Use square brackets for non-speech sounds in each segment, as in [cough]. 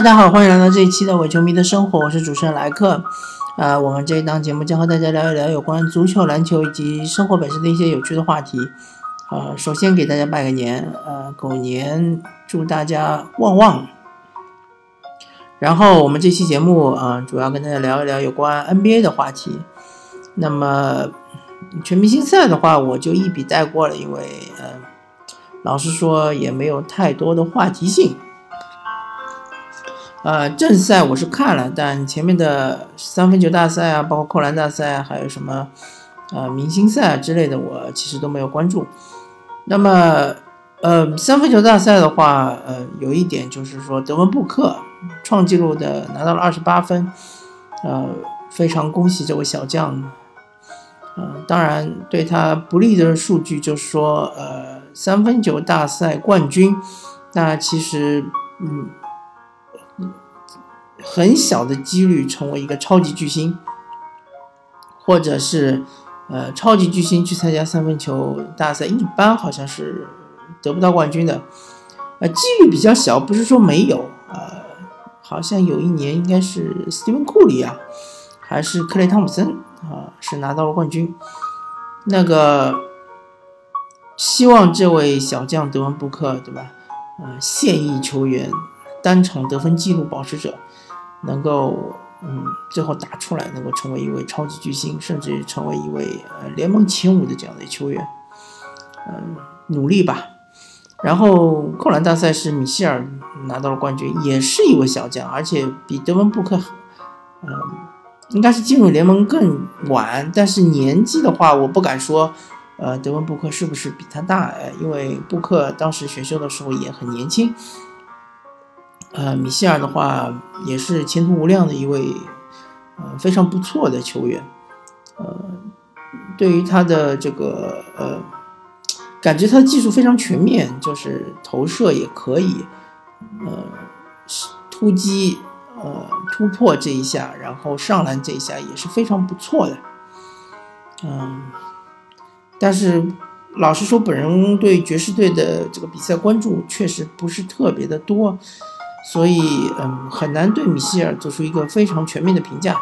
大家好，欢迎来到这一期的伪球迷的生活，我是主持人莱克。呃，我们这一档节目将和大家聊一聊有关足球、篮球以及生活本身的一些有趣的话题。呃，首先给大家拜个年，呃，狗年，祝大家旺旺。然后我们这期节目啊，主要跟大家聊一聊有关 NBA 的话题。那么全明星赛的话，我就一笔带过了，因为呃，老实说也没有太多的话题性。呃，正赛我是看了，但前面的三分球大赛啊，包括扣篮大赛，还有什么呃明星赛之类的，我其实都没有关注。那么，呃，三分球大赛的话，呃，有一点就是说，德文布克创纪录的拿到了二十八分，呃，非常恭喜这位小将。呃，当然对他不利的数据就是说，呃，三分球大赛冠军，那其实，嗯。很小的几率成为一个超级巨星，或者是呃超级巨星去参加三分球大赛，一般好像是得不到冠军的，呃，几率比较小，不是说没有，呃，好像有一年应该是斯蒂芬库里啊，还是克雷汤普森啊，是拿到了冠军。那个希望这位小将德文布克，对吧？呃，现役球员单场得分记录保持者。能够，嗯，最后打出来，能够成为一位超级巨星，甚至成为一位呃联盟前五的这样的球员，嗯，努力吧。然后扣篮大赛是米歇尔拿到了冠军，也是一位小将，而且比德文布克，嗯，应该是进入联盟更晚，但是年纪的话，我不敢说，呃，德文布克是不是比他大？因为布克当时选秀的时候也很年轻。呃，米歇尔的话也是前途无量的一位，呃，非常不错的球员。呃，对于他的这个呃，感觉他的技术非常全面，就是投射也可以，呃，突击，呃，突破这一下，然后上篮这一下也是非常不错的。嗯，但是老实说，本人对爵士队的这个比赛关注确实不是特别的多。所以，嗯，很难对米歇尔做出一个非常全面的评价。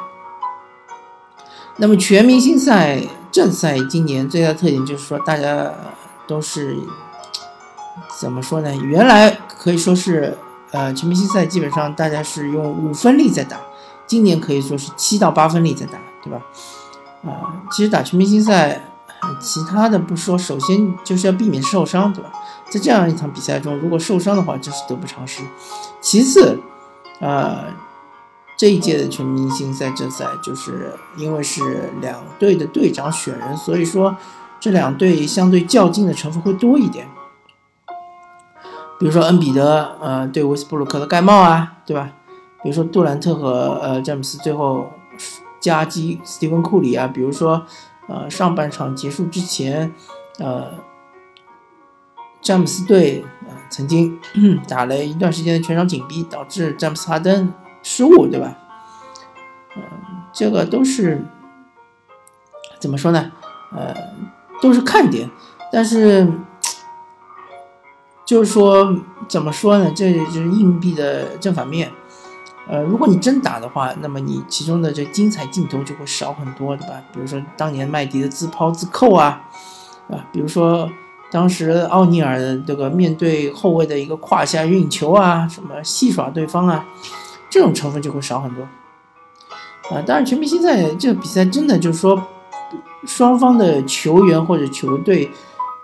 那么，全明星赛正赛今年最大特点就是说，大家都是怎么说呢？原来可以说是，呃，全明星赛基本上大家是用五分力在打，今年可以说是七到八分力在打，对吧？啊，其实打全明星赛。其他的不说，首先就是要避免受伤，对吧？在这样一场比赛中，如果受伤的话，这是得不偿失。其次，呃，这一届的全明星赛正赛，就是因为是两队的队长选人，所以说这两队相对较劲的成分会多一点。比如说恩比德，呃，对威斯布鲁克的盖帽啊，对吧？比如说杜兰特和呃詹姆斯最后夹击斯蒂芬库里啊，比如说。呃，上半场结束之前，呃，詹姆斯队呃曾经 [clears throat] 打了一段时间的全场紧逼，导致詹姆斯哈登失误，对吧？嗯，这个都是怎么说呢？呃，都是看点，但是就是说怎么说呢？这就是硬币的正反面。呃，如果你真打的话，那么你其中的这精彩镜头就会少很多，对吧？比如说当年麦迪的自抛自扣啊，啊，比如说当时奥尼尔的这个面对后卫的一个胯下运球啊，什么戏耍对方啊，这种成分就会少很多。啊，当然全明星赛这个比赛真的就是说，双方的球员或者球队，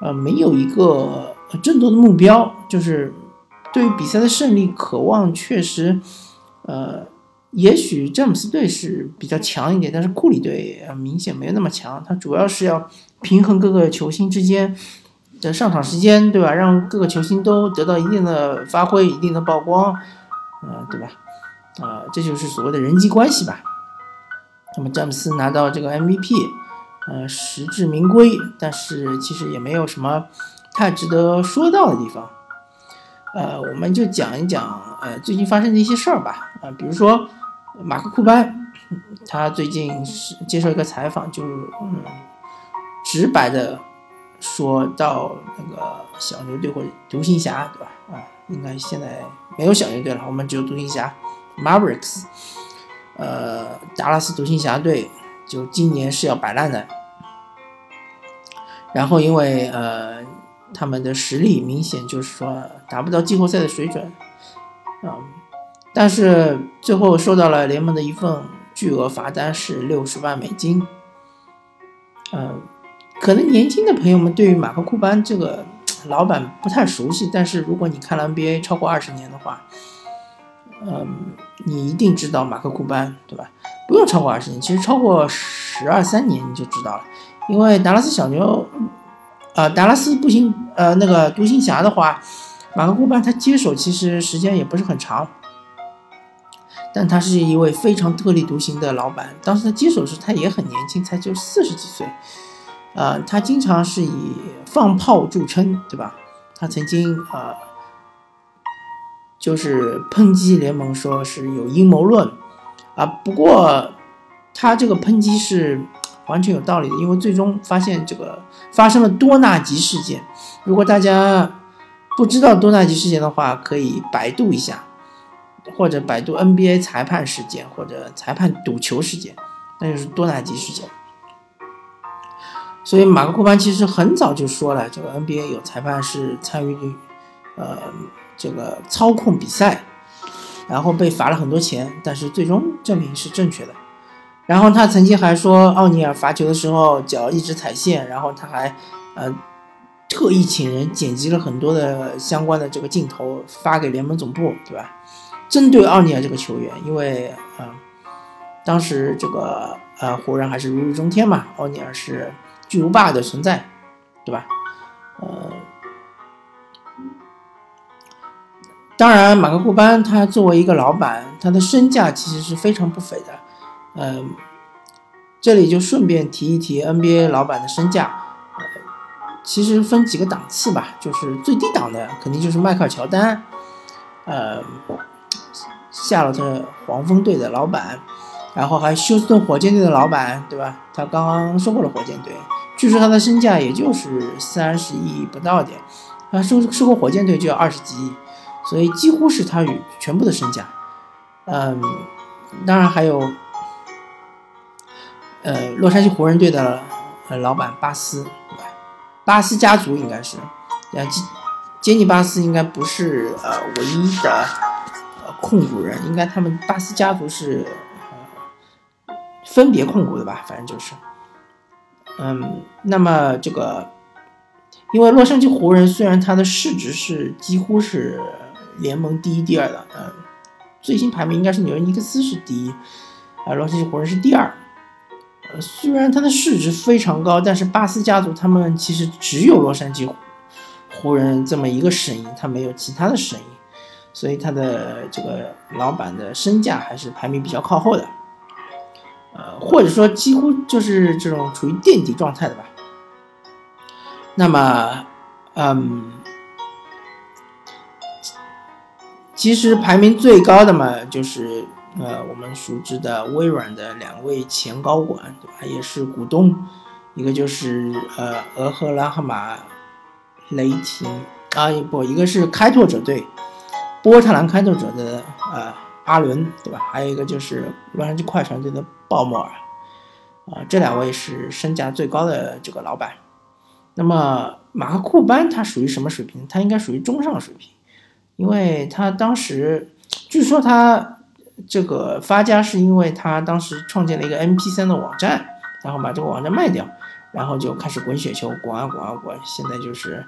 呃，没有一个争夺的目标，就是对于比赛的胜利渴望确实。呃，也许詹姆斯队是比较强一点，但是库里队明显没有那么强。他主要是要平衡各个球星之间的上场时间，对吧？让各个球星都得到一定的发挥、一定的曝光，呃，对吧？啊，这就是所谓的人际关系吧。那么詹姆斯拿到这个 MVP，呃，实至名归，但是其实也没有什么太值得说到的地方。呃，我们就讲一讲呃最近发生的一些事儿吧。啊，比如说马克库班，他最近是接受一个采访，就嗯直白的说到那个小牛队或者独行侠，对吧？啊，应该现在没有小牛队了，我们只有独行侠 Mavericks。呃，达拉斯独行侠队就今年是要摆烂的。然后因为呃他们的实力明显就是说达不到季后赛的水准，嗯，但是最后收到了联盟的一份巨额罚单是六十万美金。嗯，可能年轻的朋友们对于马克库班这个老板不太熟悉，但是如果你看了 NBA 超过二十年的话，嗯，你一定知道马克库班，对吧？不用超过二十年，其实超过十二三年你就知道了，因为达拉斯小牛，呃，达拉斯步行，呃，那个独行侠的话，马克库班他接手其实时间也不是很长，但他是一位非常特立独行的老板。当时他接手时他也很年轻，才就四十几岁，呃，他经常是以放炮著称，对吧？他曾经呃。就是抨击联盟，说是有阴谋论，啊，不过他这个抨击是完全有道理的，因为最终发现这个发生了多纳吉事件。如果大家不知道多纳吉事件的话，可以百度一下，或者百度 NBA 裁判事件或者裁判赌球事件，那就是多纳吉事件。所以马克库班其实很早就说了，这个 NBA 有裁判是参与，呃。这个操控比赛，然后被罚了很多钱，但是最终证明是正确的。然后他曾经还说，奥尼尔罚球的时候脚一直踩线，然后他还呃特意请人剪辑了很多的相关的这个镜头发给联盟总部，对吧？针对奥尼尔这个球员，因为啊，当时这个呃湖人还是如日中天嘛，奥尼尔是巨无霸的存在，对吧？呃。当然，马克库班他作为一个老板，他的身价其实是非常不菲的。嗯，这里就顺便提一提 NBA 老板的身价。呃其实分几个档次吧，就是最低档的肯定就是迈克尔乔丹，呃，夏洛特黄蜂队的老板，然后还休斯顿火箭队的老板，对吧？他刚刚收购了火箭队，据说他的身价也就是三十亿不到点，他收收购火箭队就要二十几亿。所以几乎是他与全部的身价，嗯，当然还有，呃，洛杉矶湖人队的呃老板巴斯，巴斯家族应该是，呃，杰杰尼巴斯应该不是呃唯一的呃控股人，应该他们巴斯家族是呃分别控股的吧？反正就是，嗯，那么这个，因为洛杉矶湖人虽然它的市值是几乎是。联盟第一、第二的，嗯，最新排名应该是纽约尼克斯是第一，啊，洛杉矶湖人是第二。虽然它的市值非常高，但是巴斯家族他们其实只有洛杉矶湖人这么一个省营，他没有其他的省营，所以他的这个老板的身价还是排名比较靠后的，呃，或者说几乎就是这种处于垫底状态的吧。那么，嗯。其实排名最高的嘛，就是呃我们熟知的微软的两位前高管，对吧？也是股东，一个就是呃俄赫拉赫马雷霆啊，不，一个是开拓者队波特兰开拓者的呃阿伦，对吧？还有一个就是洛杉矶快船队的鲍莫尔，啊，这两位是身价最高的这个老板。那么马克库班他属于什么水平？他应该属于中上水平。因为他当时，据说他这个发家是因为他当时创建了一个 MP3 的网站，然后把这个网站卖掉，然后就开始滚雪球，滚啊滚啊滚，现在就是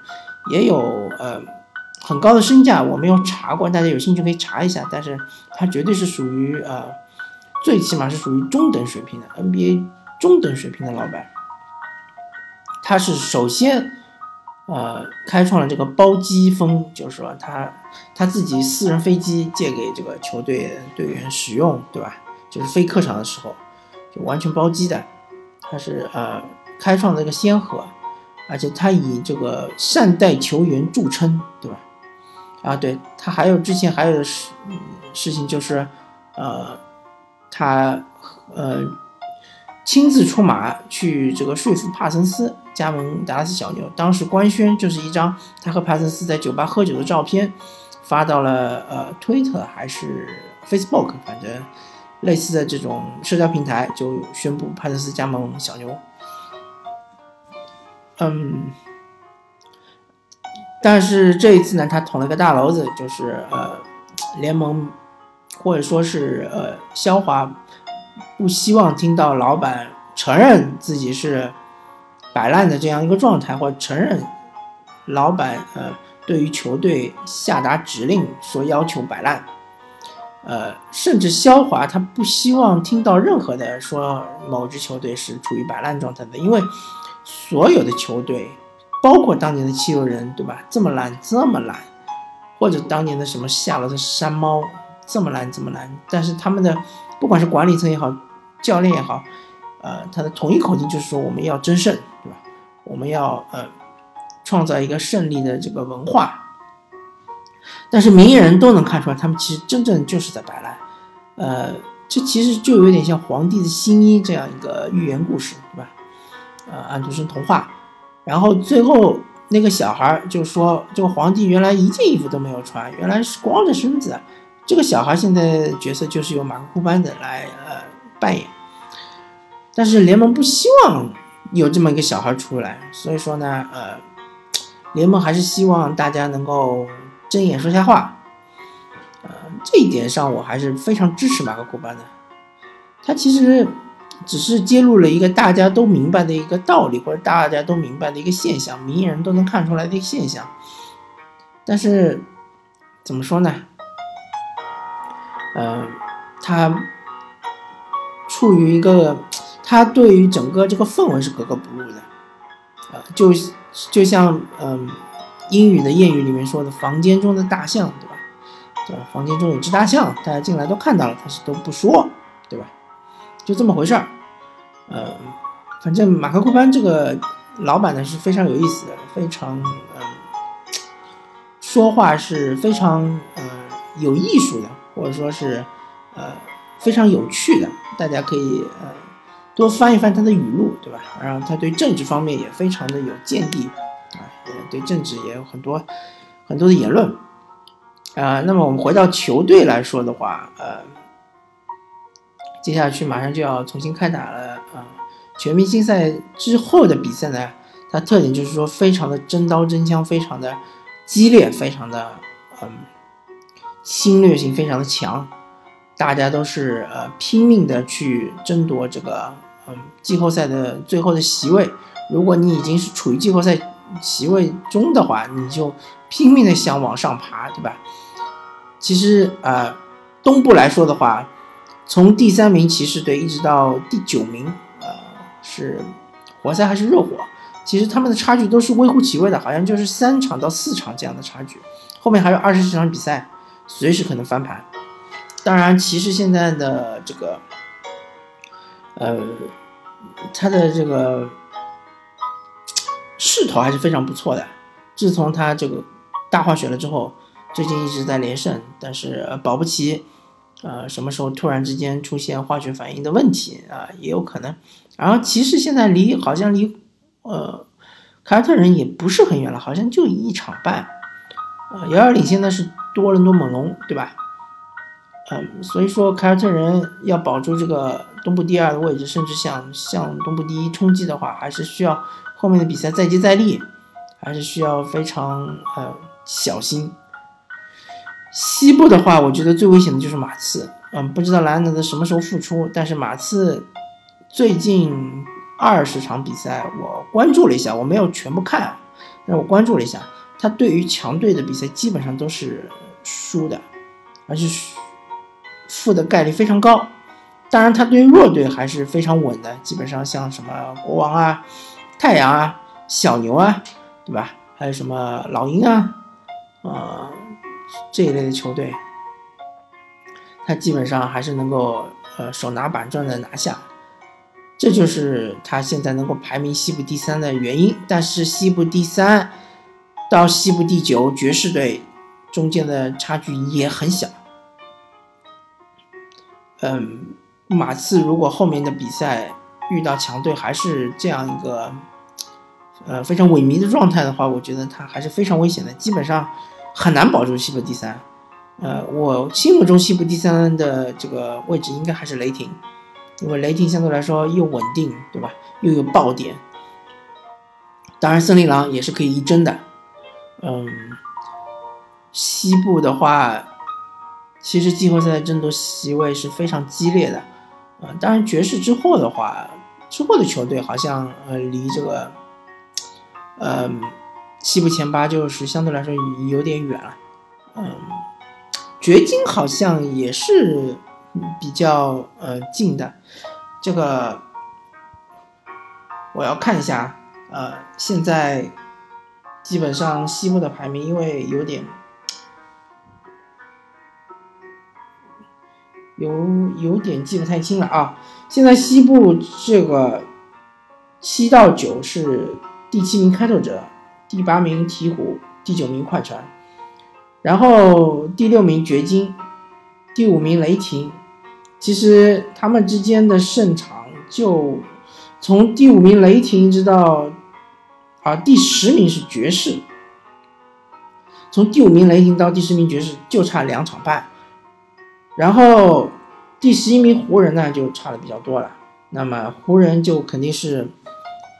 也有呃很高的身价，我没有查过，大家有兴趣可以查一下，但是他绝对是属于呃最起码是属于中等水平的 NBA 中等水平的老板，他是首先。呃，开创了这个包机风，就是说他他自己私人飞机借给这个球队队员使用，对吧？就是飞客场的时候就完全包机的，他是呃开创这个先河，而且他以这个善待球员著称，对吧？啊，对他还有之前还有事事情就是，呃，他呃。亲自出马去这个说服帕森斯加盟达拉斯小牛，当时官宣就是一张他和帕森斯在酒吧喝酒的照片，发到了呃推特还是 Facebook，反正类似的这种社交平台，就宣布帕森斯加盟小牛。嗯，但是这一次呢，他捅了个大娄子，就是呃，联盟或者说是呃，肖华不希望听到老板承认自己是摆烂的这样一个状态，或者承认老板呃对于球队下达指令说要求摆烂，呃，甚至肖华他不希望听到任何的说某支球队是处于摆烂状态的，因为。所有的球队，包括当年的七六人，对吧？这么烂，这么烂，或者当年的什么夏洛特山猫，这么烂，这么烂。但是他们的不管是管理层也好，教练也好，呃，他的统一口径就是说我们要争胜，对吧？我们要呃创造一个胜利的这个文化。但是名人都能看出来，他们其实真正就是在摆烂。呃，这其实就有点像皇帝的新衣这样一个寓言故事，对吧？呃，安徒生童话，然后最后那个小孩就说，这个皇帝原来一件衣服都没有穿，原来是光着身子。这个小孩现在角色就是由马克库班的来呃扮演，但是联盟不希望有这么一个小孩出来，所以说呢，呃，联盟还是希望大家能够睁眼说瞎话。呃，这一点上我还是非常支持马克库班的，他其实。只是揭露了一个大家都明白的一个道理，或者大家都明白的一个现象，名人都能看出来的一个现象。但是怎么说呢？嗯，他处于一个，他对于整个这个氛围是格格不入的。呃，就就像嗯，英语的谚语里面说的“房间中的大象”，对吧？对吧？房间中有只大象，大家进来都看到了，但是都不说，对吧？就这么回事儿，呃，反正马克库班这个老板呢是非常有意思的，非常嗯，说话是非常呃有艺术的，或者说是呃非常有趣的，大家可以呃多翻一翻他的语录，对吧？然后他对政治方面也非常的有见地啊，对政治也有很多很多的言论啊。那么我们回到球队来说的话，呃。接下去马上就要重新开打了啊！全明星赛之后的比赛呢，它特点就是说非常的真刀真枪，非常的激烈，非常的嗯侵略性非常的强，大家都是呃拼命的去争夺这个嗯季后赛的最后的席位。如果你已经是处于季后赛席位中的话，你就拼命的想往上爬，对吧？其实呃，东部来说的话。从第三名骑士队一直到第九名，呃，是活塞还是热火？其实他们的差距都是微乎其微的，好像就是三场到四场这样的差距。后面还有二十几场比赛，随时可能翻盘。当然，骑士现在的这个，呃，他的这个势头还是非常不错的。自从他这个大化血了之后，最近一直在连胜，但是保不齐。呃，什么时候突然之间出现化学反应的问题啊，也有可能。然后骑士现在离好像离呃凯尔特人也不是很远了，好像就一场半。呃，遥遥领先的是多伦多猛龙，对吧？嗯，所以说凯尔特人要保住这个东部第二的位置，甚至想向东部第一冲击的话，还是需要后面的比赛再接再厉，还是需要非常呃小心。西部的话，我觉得最危险的就是马刺。嗯，不知道莱昂纳德什么时候复出，但是马刺最近二十场比赛我关注了一下，我没有全部看，但我关注了一下，他对于强队的比赛基本上都是输的，而且负的概率非常高。当然，他对于弱队还是非常稳的，基本上像什么国王啊、太阳啊、小牛啊，对吧？还有什么老鹰啊，啊。这一类的球队，他基本上还是能够呃手拿板砖的拿下，这就是他现在能够排名西部第三的原因。但是西部第三到西部第九爵士队中间的差距也很小。嗯，马刺如果后面的比赛遇到强队还是这样一个呃非常萎靡的状态的话，我觉得他还是非常危险的，基本上。很难保住西部第三。呃，我心目中西部第三的这个位置应该还是雷霆，因为雷霆相对来说又稳定，对吧？又有爆点。当然，森林狼也是可以一争的。嗯，西部的话，其实季后赛的争夺席位是非常激烈的。啊，当然爵士之后的话，之后的球队好像呃离这个，呃，西部前八就是相对来说有点远了。嗯，掘金好像也是比较呃近的。这个我要看一下。呃，现在基本上西部的排名因为有点。有有点记不太清了啊！现在西部这个七到九是第七名开拓者，第八名鹈鹕，第九名快船，然后第六名掘金，第五名雷霆。其实他们之间的胜场就从第五名雷霆一直到啊第十名是爵士，从第五名雷霆到第十名爵士就差两场半。然后第十一名湖人呢就差的比较多了，那么湖人就肯定是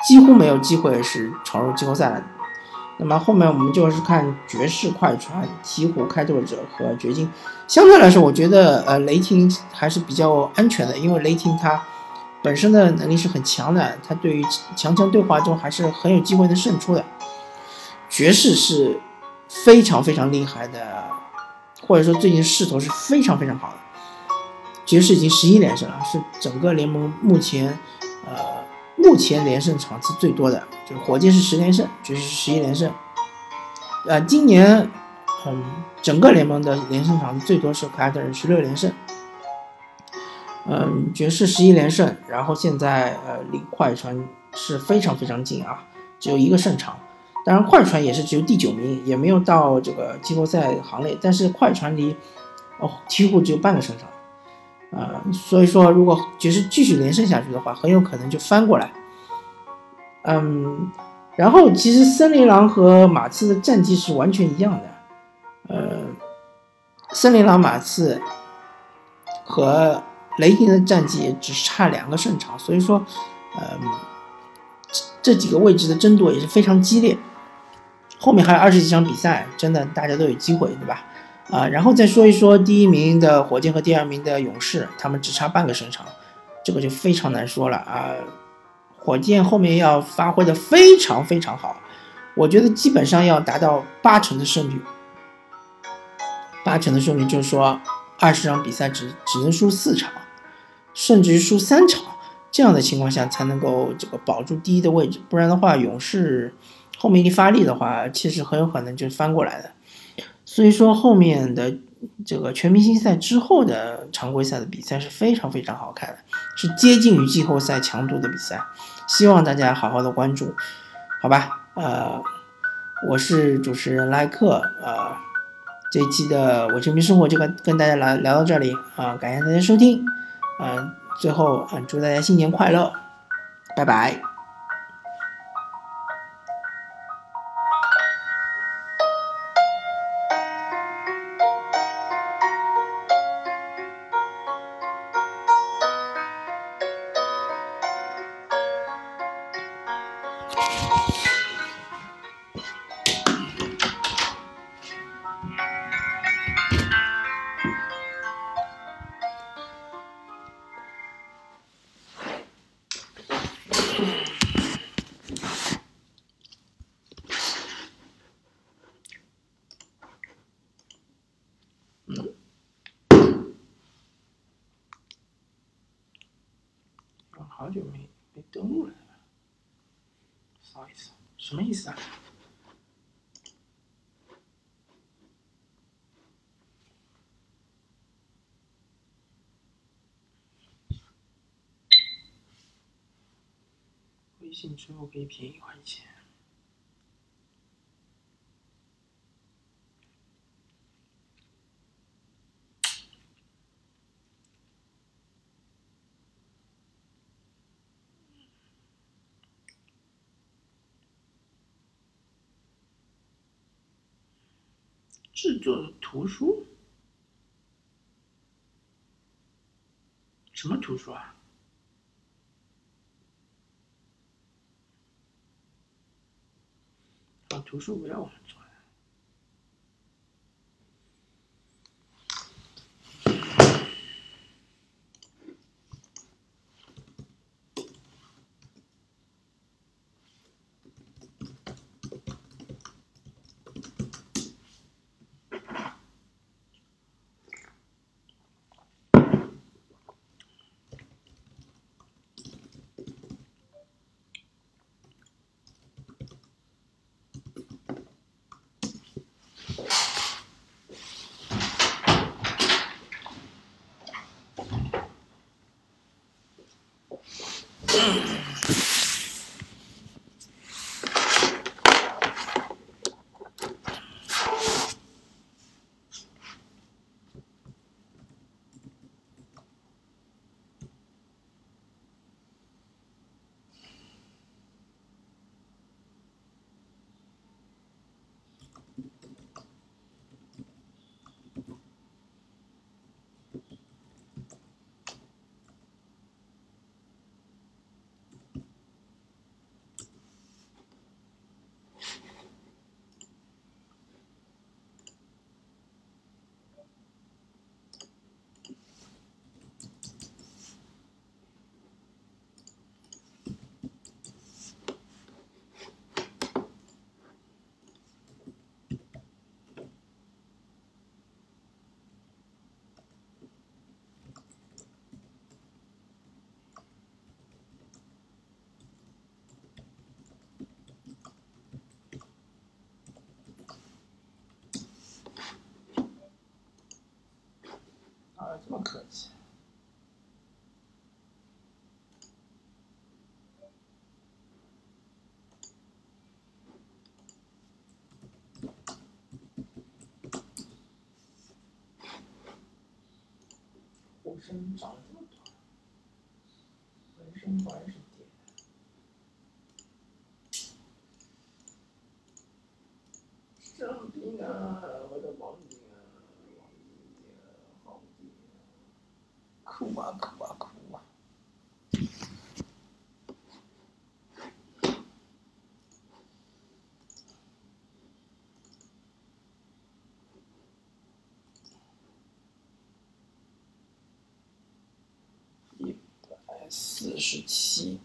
几乎没有机会是闯入季后赛了。那么后面我们就是看爵士、快船、鹈鹕、开拓者和掘金。相对来说，我觉得呃雷霆还是比较安全的，因为雷霆它本身的能力是很强的，它对于强强对话中还是很有机会能胜出的。爵士是非常非常厉害的。或者说最近势头是非常非常好的，爵士已经十一连胜了，是整个联盟目前，呃，目前连胜场次最多的，就是火箭是十连胜，爵士是十一连胜，呃，今年，嗯，整个联盟的连胜场次最多是凯尔特人十六连胜，嗯，爵士十一连胜，然后现在呃离快船是非常非常近啊，只有一个胜场。当然，快船也是只有第九名，也没有到这个季后赛行列。但是快船离哦鹈鹕只有半个胜场，啊，所以说如果爵士继续连胜下去的话，很有可能就翻过来。嗯，然后其实森林狼和马刺的战绩是完全一样的，呃，森林狼、马刺和雷霆的战绩只差两个胜场，所以说，嗯，这几个位置的争夺也是非常激烈。后面还有二十几场比赛，真的大家都有机会，对吧？啊，然后再说一说第一名的火箭和第二名的勇士，他们只差半个胜场，这个就非常难说了啊。火箭后面要发挥的非常非常好，我觉得基本上要达到八成的胜率，八成的胜率就是说二十场比赛只只能输四场，甚至于输三场，这样的情况下才能够这个保住第一的位置，不然的话勇士。后面一发力的话，其实很有可能就翻过来的。所以说，后面的这个全明星赛之后的常规赛的比赛是非常非常好看的，是接近于季后赛强度的比赛。希望大家好好的关注，好吧？呃，我是主持人莱克，呃，这一期的我球迷生活就跟跟大家来聊到这里啊，感谢大家收听，嗯，最后嗯，祝大家新年快乐，拜拜。信支付可以便宜一块钱。制作图书？什么图书啊？图书不要我们做。Mm. 这么客气。我身长这么多，浑身白什么是点。生病啊，我的王子。哭啊哭啊哭啊！一百四十七。